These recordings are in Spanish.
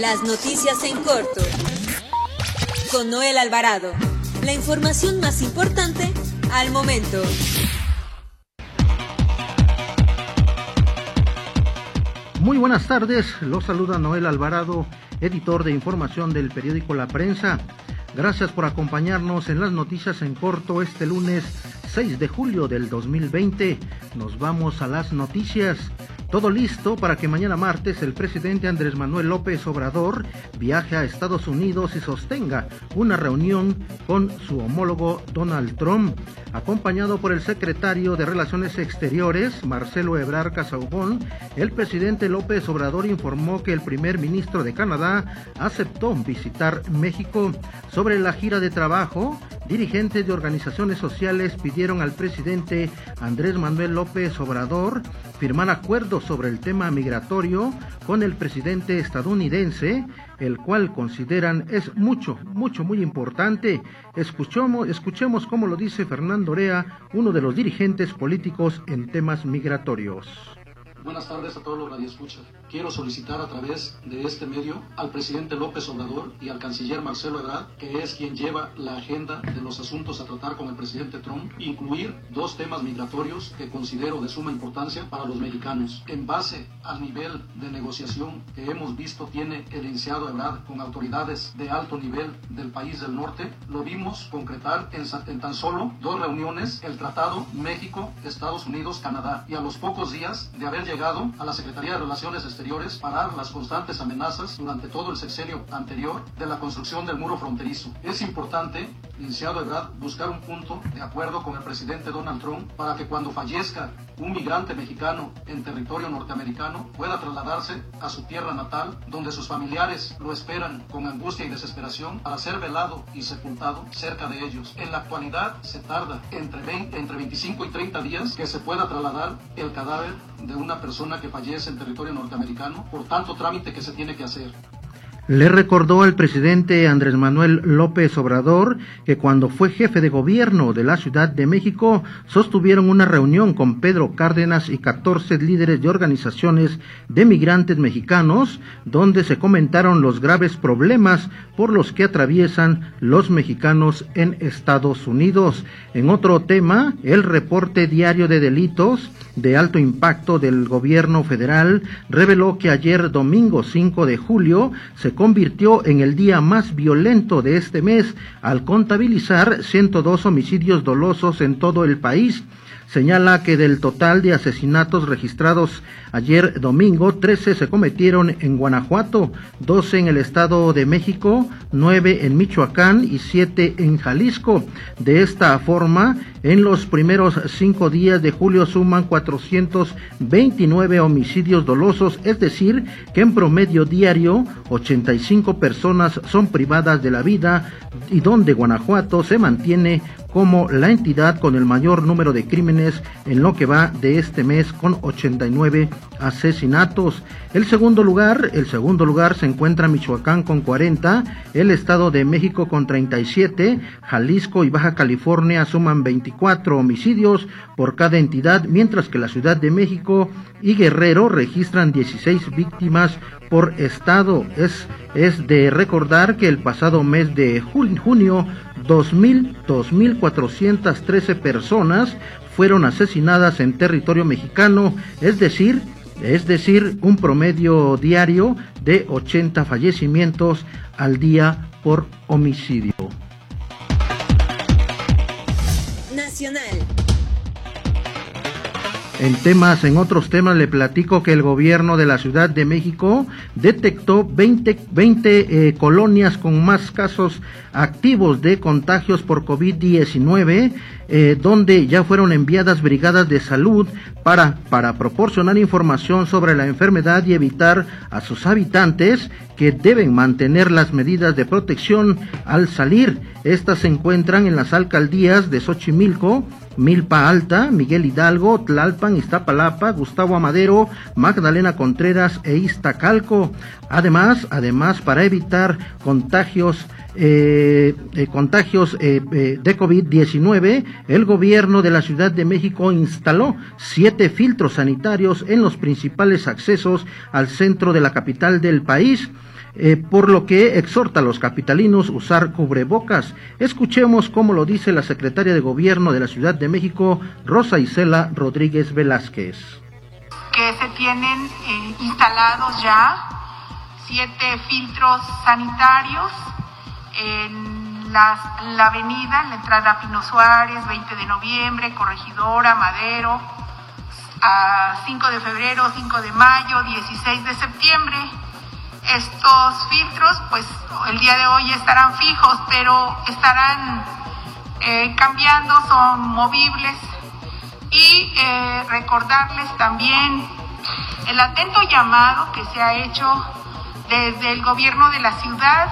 Las noticias en corto. Con Noel Alvarado. La información más importante al momento. Muy buenas tardes, los saluda Noel Alvarado, editor de información del periódico La Prensa. Gracias por acompañarnos en las noticias en corto este lunes 6 de julio del 2020. Nos vamos a las noticias. Todo listo para que mañana martes el presidente Andrés Manuel López Obrador viaje a Estados Unidos y sostenga una reunión con su homólogo Donald Trump, acompañado por el secretario de Relaciones Exteriores, Marcelo Ebrard Casaubon. El presidente López Obrador informó que el primer ministro de Canadá aceptó visitar México. Sobre la gira de trabajo, dirigentes de organizaciones sociales pidieron al presidente Andrés Manuel López Obrador firmar acuerdos sobre el tema migratorio con el presidente estadounidense, el cual consideran es mucho, mucho, muy importante. Escuchemos, escuchemos cómo lo dice Fernando Orea, uno de los dirigentes políticos en temas migratorios. Buenas tardes a todos los radioescuchas. Quiero solicitar a través de este medio al presidente López Obrador y al canciller Marcelo Ebrard, que es quien lleva la agenda de los asuntos a tratar con el presidente Trump, incluir dos temas migratorios que considero de suma importancia para los mexicanos. En base al nivel de negociación que hemos visto tiene el iniciado Ebrard con autoridades de alto nivel del país del norte, lo vimos concretar en, en tan solo dos reuniones el Tratado México-Estados Unidos-Canadá y a los pocos días de haber llegado a la Secretaría de Relaciones Exteriores parar las constantes amenazas durante todo el sexenio anterior de la construcción del muro fronterizo. Es importante, iniciado Ebrard, buscar un punto de acuerdo con el presidente Donald Trump para que cuando fallezca un migrante mexicano en territorio norteamericano pueda trasladarse a su tierra natal, donde sus familiares lo esperan con angustia y desesperación para ser velado y sepultado cerca de ellos. En la actualidad se tarda entre, 20, entre 25 y 30 días que se pueda trasladar el cadáver de una persona que fallece en territorio norteamericano por tanto trámite que se tiene que hacer. Le recordó al presidente Andrés Manuel López Obrador que cuando fue jefe de gobierno de la Ciudad de México sostuvieron una reunión con Pedro Cárdenas y 14 líderes de organizaciones de migrantes mexicanos donde se comentaron los graves problemas por los que atraviesan los mexicanos en Estados Unidos. En otro tema, el reporte diario de delitos de alto impacto del gobierno federal reveló que ayer domingo 5 de julio se convirtió en el día más violento de este mes al contabilizar 102 homicidios dolosos en todo el país señala que del total de asesinatos registrados ayer domingo, 13 se cometieron en Guanajuato, 12 en el Estado de México, 9 en Michoacán y 7 en Jalisco. De esta forma, en los primeros cinco días de julio suman 429 homicidios dolosos, es decir, que en promedio diario 85 personas son privadas de la vida y donde Guanajuato se mantiene como la entidad con el mayor número de crímenes en lo que va de este mes con 89 asesinatos. El segundo lugar, el segundo lugar se encuentra Michoacán con 40, el Estado de México con 37, Jalisco y Baja California suman 24 homicidios por cada entidad, mientras que la Ciudad de México y Guerrero registran 16 víctimas por estado. Es, es de recordar que el pasado mes de junio 2000, 2.413 personas fueron asesinadas en territorio mexicano, es decir, es decir, un promedio diario de 80 fallecimientos al día por homicidio. Nacional. En temas, en otros temas, le platico que el gobierno de la Ciudad de México detectó 20, 20 eh, colonias con más casos activos de contagios por COVID-19, eh, donde ya fueron enviadas brigadas de salud para, para proporcionar información sobre la enfermedad y evitar a sus habitantes que deben mantener las medidas de protección al salir. Estas se encuentran en las alcaldías de Xochimilco, Milpa Alta, Miguel Hidalgo, Tlalpan, Iztapalapa, Gustavo Amadero, Magdalena Contreras e Iztacalco. Además, además para evitar contagios eh, eh, contagios eh, eh de COVID-19, el gobierno de la Ciudad de México instaló siete filtros sanitarios en los principales accesos al centro de la capital del país. eh, por lo que exhorta a los capitalinos usar cubrebocas. Escuchemos cómo lo dice la secretaria de Gobierno de la Ciudad de México, Rosa Isela Rodríguez Velázquez. Que se tienen eh, instalados ya siete filtros sanitarios en la, avenida, en la entrada Pino Suárez, 20 de noviembre, Corregidora, Madero, a 5 de febrero, 5 de mayo, 16 de septiembre. Estos filtros, pues el día de hoy estarán fijos, pero estarán eh, cambiando, son movibles. Y eh, recordarles también el atento llamado que se ha hecho desde el gobierno de la ciudad,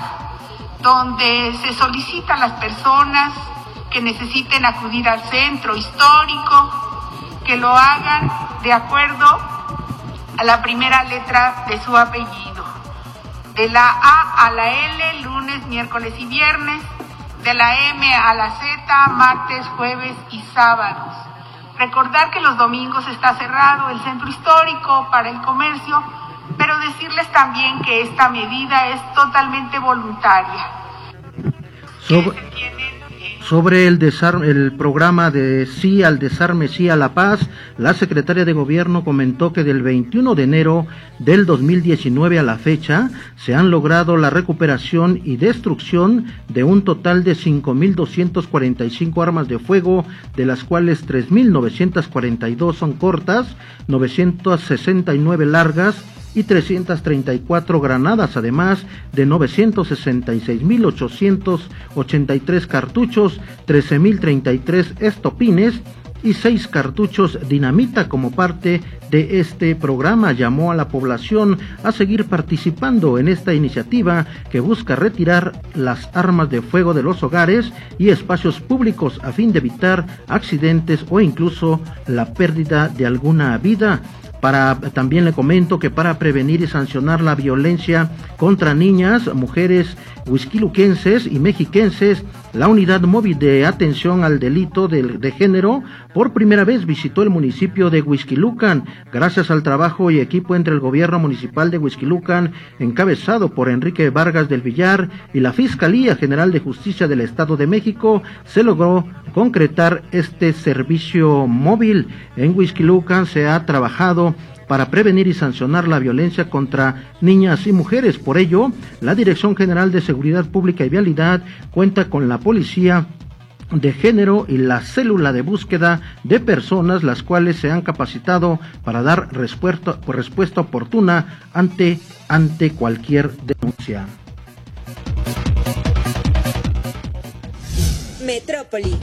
donde se solicita a las personas que necesiten acudir al centro histórico, que lo hagan de acuerdo a la primera letra de su apellido. De la A a la L, lunes, miércoles y viernes. De la M a la Z, martes, jueves y sábados. Recordar que los domingos está cerrado el centro histórico para el comercio, pero decirles también que esta medida es totalmente voluntaria. Sobre el, el programa de Sí al Desarme, Sí a la Paz, la secretaria de Gobierno comentó que del 21 de enero del 2019 a la fecha se han logrado la recuperación y destrucción de un total de 5.245 armas de fuego, de las cuales 3.942 son cortas, 969 largas y 334 granadas, además de 966.883 cartuchos, 13.033 estopines y seis cartuchos dinamita como parte de este programa. Llamó a la población a seguir participando en esta iniciativa que busca retirar las armas de fuego de los hogares y espacios públicos a fin de evitar accidentes o incluso la pérdida de alguna vida. Para, también le comento que para prevenir y sancionar la violencia contra niñas, mujeres huisquiluquenses y mexiquenses, la unidad móvil de atención al delito de, de, género por primera vez visitó el municipio de Huizquilucan, gracias al trabajo y equipo entre el gobierno municipal de Huizquilucan, encabezado por Enrique Vargas del Villar y la Fiscalía General de Justicia del Estado de México, se logró concretar este servicio móvil. En Huizquilucan se ha trabajado para prevenir y sancionar la violencia contra niñas y mujeres. Por ello, la Dirección General de Seguridad Pública y Vialidad cuenta con la Policía de género y la célula de búsqueda de personas las cuales se han capacitado para dar respuesta, respuesta oportuna ante, ante cualquier denuncia. Metrópoli.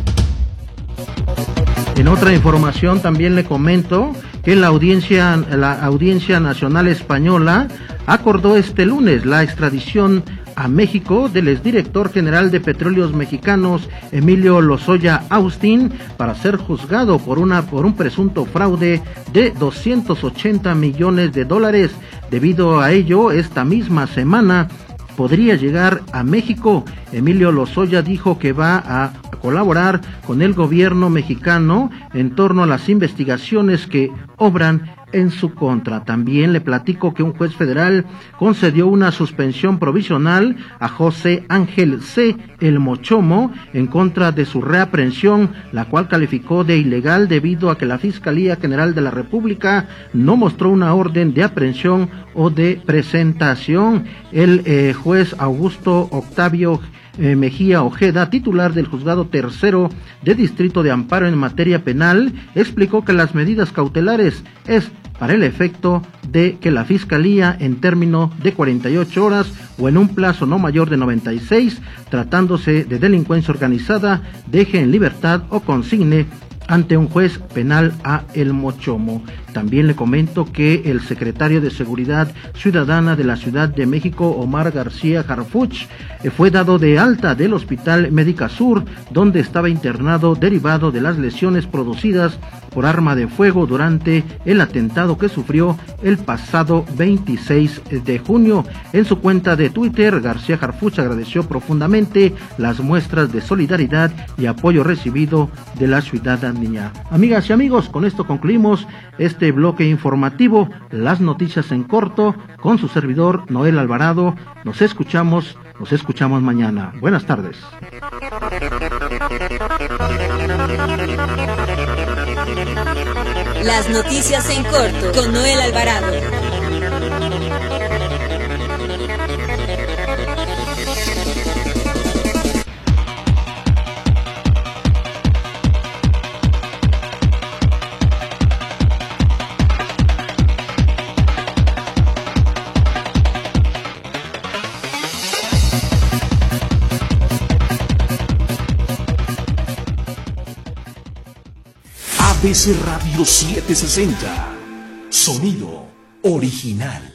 En otra información también le comento que la audiencia, la audiencia nacional española acordó este lunes la extradición a México del exdirector general de Petróleos Mexicanos, Emilio Lozoya Austin, para ser juzgado por, una, por un presunto fraude de 280 millones de dólares. Debido a ello, esta misma semana podría llegar a México. Emilio Lozoya dijo que va a colaborar con el gobierno mexicano en torno a las investigaciones que obran en su contra. También le platico que un juez federal concedió una suspensión provisional a José Ángel C. El Mochomo en contra de su reaprensión, la cual calificó de ilegal debido a que la Fiscalía General de la República no mostró una orden de aprehensión o de presentación. El eh, juez Augusto Octavio eh, Mejía Ojeda, titular del juzgado tercero de Distrito de Amparo en materia penal, explicó que las medidas cautelares es para el efecto de que la Fiscalía, en término de 48 horas o en un plazo no mayor de 96, tratándose de delincuencia organizada, deje en libertad o consigne ante un juez penal a El Mochomo. También le comento que el secretario de Seguridad Ciudadana de la Ciudad de México, Omar García Harfuch, eh, fue dado de alta del Hospital Médica Sur, donde estaba internado derivado de las lesiones producidas por arma de fuego durante el atentado que sufrió el pasado 26 de junio. En su cuenta de Twitter, García Harfuch agradeció profundamente las muestras de solidaridad y apoyo recibido de la ciudadanía. Amigas y amigos, con esto concluimos este bloque informativo, las noticias en corto, con su servidor Noel Alvarado. Nos escuchamos, nos escuchamos mañana. Buenas tardes. Las noticias en corto con Noel Alvarado. ABC Radio 760. Sonido original.